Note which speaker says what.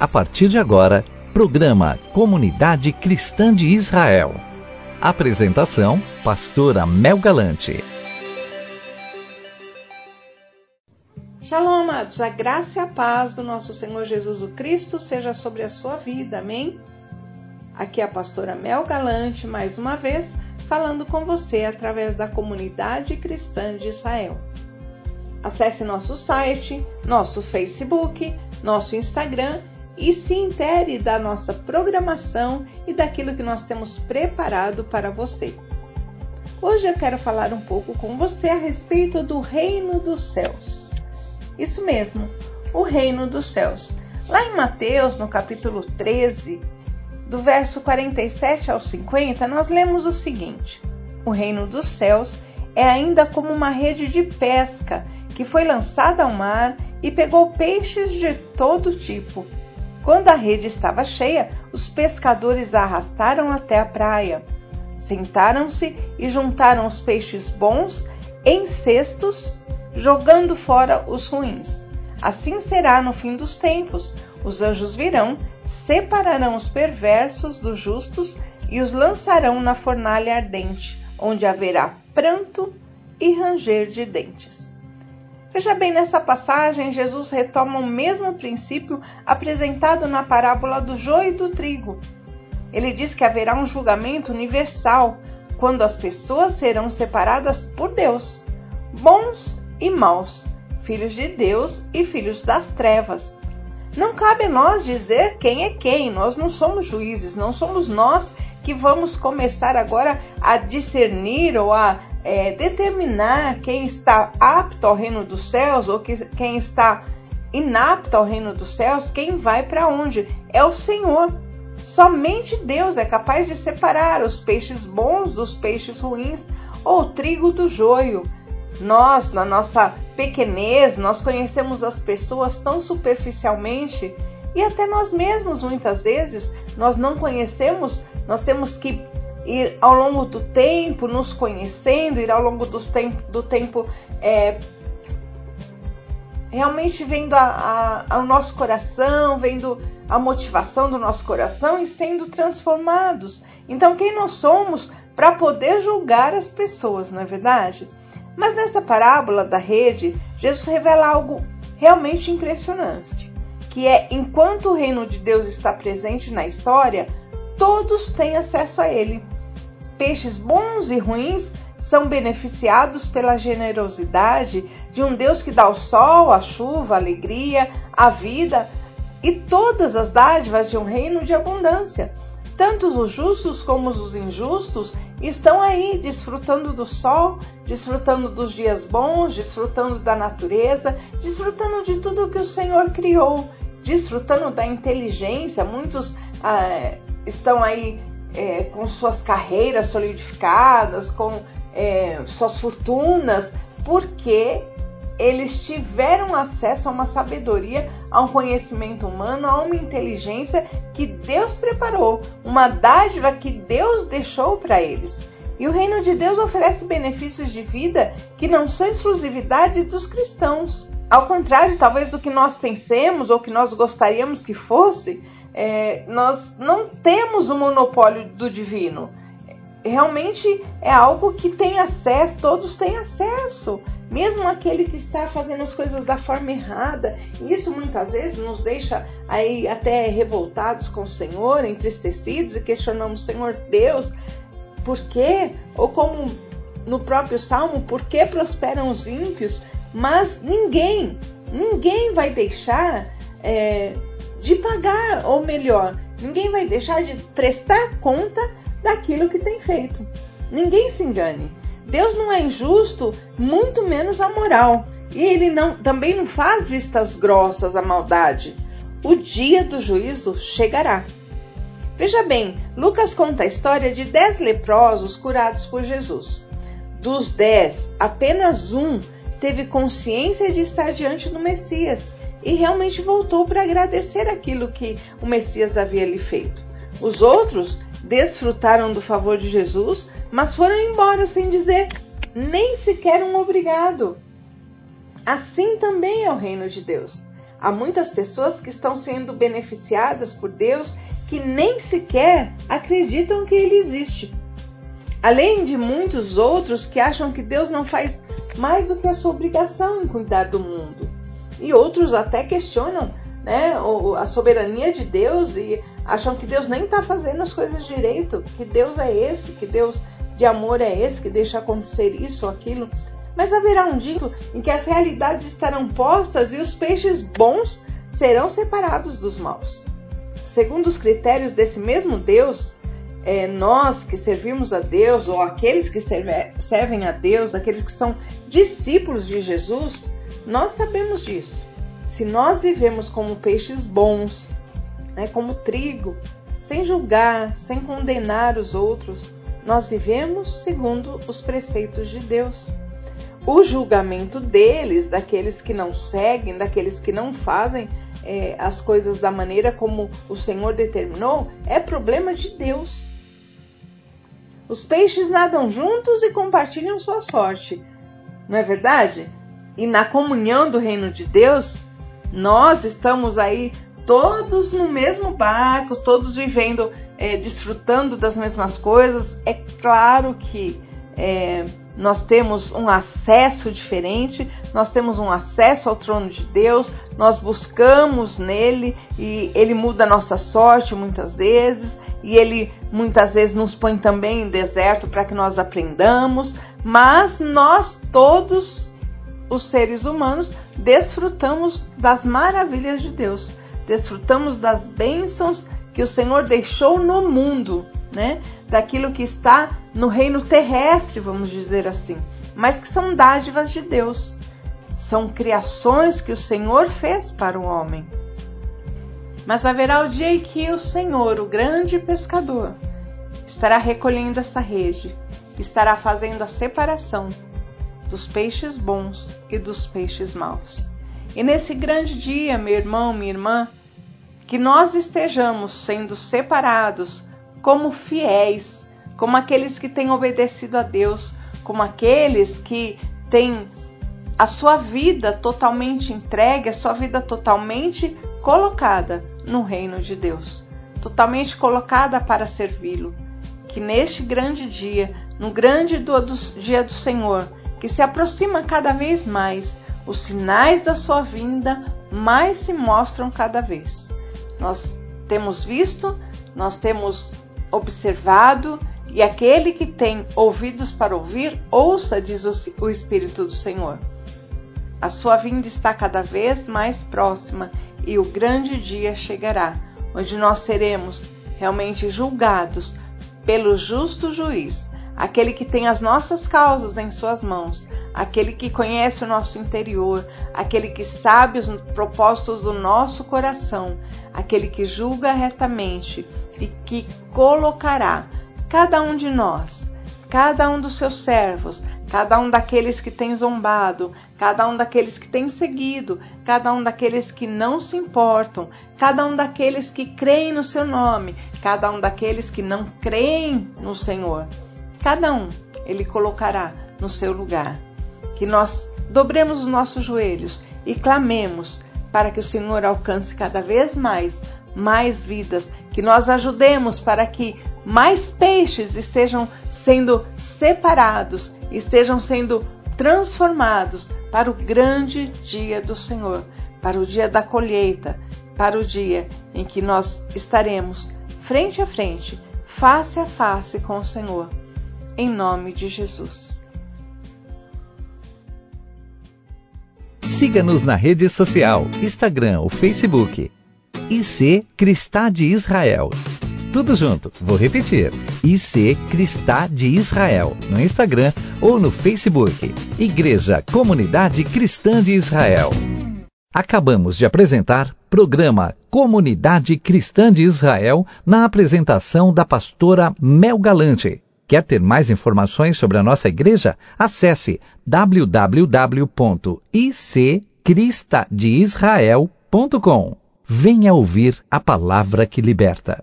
Speaker 1: A partir de agora, programa Comunidade Cristã de Israel. Apresentação: Pastora Mel Galante.
Speaker 2: Shalom, amados. A graça e a paz do nosso Senhor Jesus o Cristo seja sobre a sua vida. Amém? Aqui é a pastora Mel Galante, mais uma vez, falando com você através da comunidade cristã de Israel. Acesse nosso site, nosso Facebook, nosso Instagram e se intere da nossa programação e daquilo que nós temos preparado para você. Hoje eu quero falar um pouco com você a respeito do reino dos céus. Isso mesmo, o reino dos céus. Lá em Mateus, no capítulo 13, do verso 47 ao 50, nós lemos o seguinte: O reino dos céus é ainda como uma rede de pesca que foi lançada ao mar e pegou peixes de todo tipo. Quando a rede estava cheia, os pescadores a arrastaram até a praia. Sentaram-se e juntaram os peixes bons em cestos, jogando fora os ruins. Assim será no fim dos tempos. Os anjos virão, separarão os perversos dos justos e os lançarão na fornalha ardente, onde haverá pranto e ranger de dentes. Veja bem, nessa passagem, Jesus retoma o mesmo princípio apresentado na parábola do joio e do trigo. Ele diz que haverá um julgamento universal quando as pessoas serão separadas por Deus, bons e maus, filhos de Deus e filhos das trevas. Não cabe a nós dizer quem é quem, nós não somos juízes, não somos nós que vamos começar agora a discernir ou a é, determinar quem está apto ao reino dos céus ou que, quem está inapto ao reino dos céus, quem vai para onde? É o Senhor. Somente Deus é capaz de separar os peixes bons dos peixes ruins ou o trigo do joio. Nós, na nossa pequenez, nós conhecemos as pessoas tão superficialmente e até nós mesmos muitas vezes nós não conhecemos, nós temos que ir ao longo do tempo nos conhecendo, ir ao longo dos tempo, do tempo é, realmente vendo a, a, ao nosso coração, vendo a motivação do nosso coração e sendo transformados. Então, quem nós somos para poder julgar as pessoas, não é verdade? Mas nessa parábola da rede, Jesus revela algo realmente impressionante, que é enquanto o reino de Deus está presente na história, todos têm acesso a ele. Peixes bons e ruins são beneficiados pela generosidade de um Deus que dá o sol, a chuva, a alegria, a vida e todas as dádivas de um reino de abundância. Tanto os justos como os injustos estão aí desfrutando do sol, desfrutando dos dias bons, desfrutando da natureza, desfrutando de tudo que o Senhor criou, desfrutando da inteligência. Muitos ah, estão aí é, com suas carreiras solidificadas, com é, suas fortunas, porque eles tiveram acesso a uma sabedoria, a um conhecimento humano, a uma inteligência que Deus preparou, uma dádiva que Deus deixou para eles. E o reino de Deus oferece benefícios de vida que não são exclusividade dos cristãos. Ao contrário, talvez do que nós pensemos ou que nós gostaríamos que fosse, é, nós não temos o monopólio do divino. Realmente é algo que tem acesso, todos têm acesso, mesmo aquele que está fazendo as coisas da forma errada. Isso muitas vezes nos deixa aí até revoltados com o Senhor, entristecidos e questionamos, Senhor Deus, por quê? Ou como no próprio Salmo, por que prosperam os ímpios? Mas ninguém, ninguém vai deixar é, de pagar, ou melhor, ninguém vai deixar de prestar conta daquilo que tem feito. Ninguém se engane. Deus não é injusto, muito menos amoral. E ele não, também não faz vistas grossas à maldade. O dia do juízo chegará. Veja bem, Lucas conta a história de dez leprosos curados por Jesus. Dos dez, apenas um teve consciência de estar diante do Messias e realmente voltou para agradecer aquilo que o Messias havia lhe feito. Os outros desfrutaram do favor de Jesus, mas foram embora sem dizer nem sequer um obrigado. Assim também é o reino de Deus. há muitas pessoas que estão sendo beneficiadas por Deus que nem sequer acreditam que Ele existe. Além de muitos outros que acham que Deus não faz mais do que a sua obrigação em cuidar do mundo. E outros até questionam né, a soberania de Deus e acham que Deus nem está fazendo as coisas direito, que Deus é esse, que Deus de amor é esse, que deixa acontecer isso ou aquilo. Mas haverá um dia em que as realidades estarão postas e os peixes bons serão separados dos maus. Segundo os critérios desse mesmo Deus, é, nós que servimos a Deus, ou aqueles que serve, servem a Deus, aqueles que são discípulos de Jesus, nós sabemos disso. Se nós vivemos como peixes bons, né, como trigo, sem julgar, sem condenar os outros, nós vivemos segundo os preceitos de Deus. O julgamento deles, daqueles que não seguem, daqueles que não fazem é, as coisas da maneira como o Senhor determinou, é problema de Deus. Os peixes nadam juntos e compartilham sua sorte, não é verdade? E na comunhão do reino de Deus, nós estamos aí todos no mesmo barco, todos vivendo, é, desfrutando das mesmas coisas. É claro que é, nós temos um acesso diferente, nós temos um acesso ao trono de Deus, nós buscamos nele e ele muda a nossa sorte muitas vezes, e ele muitas vezes nos põe também em deserto para que nós aprendamos, mas nós todos os seres humanos desfrutamos das maravilhas de Deus, desfrutamos das bênçãos que o Senhor deixou no mundo, né? Daquilo que está no reino terrestre, vamos dizer assim, mas que são dádivas de Deus. São criações que o Senhor fez para o homem. Mas haverá o dia em que o Senhor, o grande pescador, estará recolhendo essa rede, estará fazendo a separação dos peixes bons e dos peixes maus. E nesse grande dia, meu irmão, minha irmã, que nós estejamos sendo separados como fiéis, como aqueles que têm obedecido a Deus, como aqueles que têm a sua vida totalmente entregue, a sua vida totalmente colocada no reino de Deus, totalmente colocada para servi-lo. Que neste grande dia, no grande dia do Senhor, que se aproxima cada vez mais, os sinais da sua vinda mais se mostram cada vez. Nós temos visto, nós temos observado, e aquele que tem ouvidos para ouvir, ouça, diz o Espírito do Senhor. A sua vinda está cada vez mais próxima e o grande dia chegará, onde nós seremos realmente julgados pelo justo juiz, aquele que tem as nossas causas em suas mãos, aquele que conhece o nosso interior, aquele que sabe os propósitos do nosso coração, aquele que julga retamente e que colocará cada um de nós, cada um dos seus servos, cada um daqueles que tem zombado, cada um daqueles que tem seguido, cada um daqueles que não se importam, cada um daqueles que creem no seu nome, cada um daqueles que não creem no Senhor. Cada um ele colocará no seu lugar. Que nós dobremos os nossos joelhos e clamemos para que o Senhor alcance cada vez mais mais vidas, que nós ajudemos para que mais peixes estejam sendo separados, estejam sendo transformados para o grande dia do Senhor, para o dia da colheita, para o dia em que nós estaremos frente a frente, face a face com o Senhor, em nome de Jesus.
Speaker 1: Siga-nos na rede social, Instagram ou Facebook. IC Cristá de Israel. Tudo junto, vou repetir. IC Cristá de Israel, no Instagram ou no Facebook. Igreja Comunidade Cristã de Israel. Acabamos de apresentar programa Comunidade Cristã de Israel na apresentação da pastora Mel Galante. Quer ter mais informações sobre a nossa igreja? Acesse www.iccristadeisrael.com. Venha ouvir a palavra que liberta.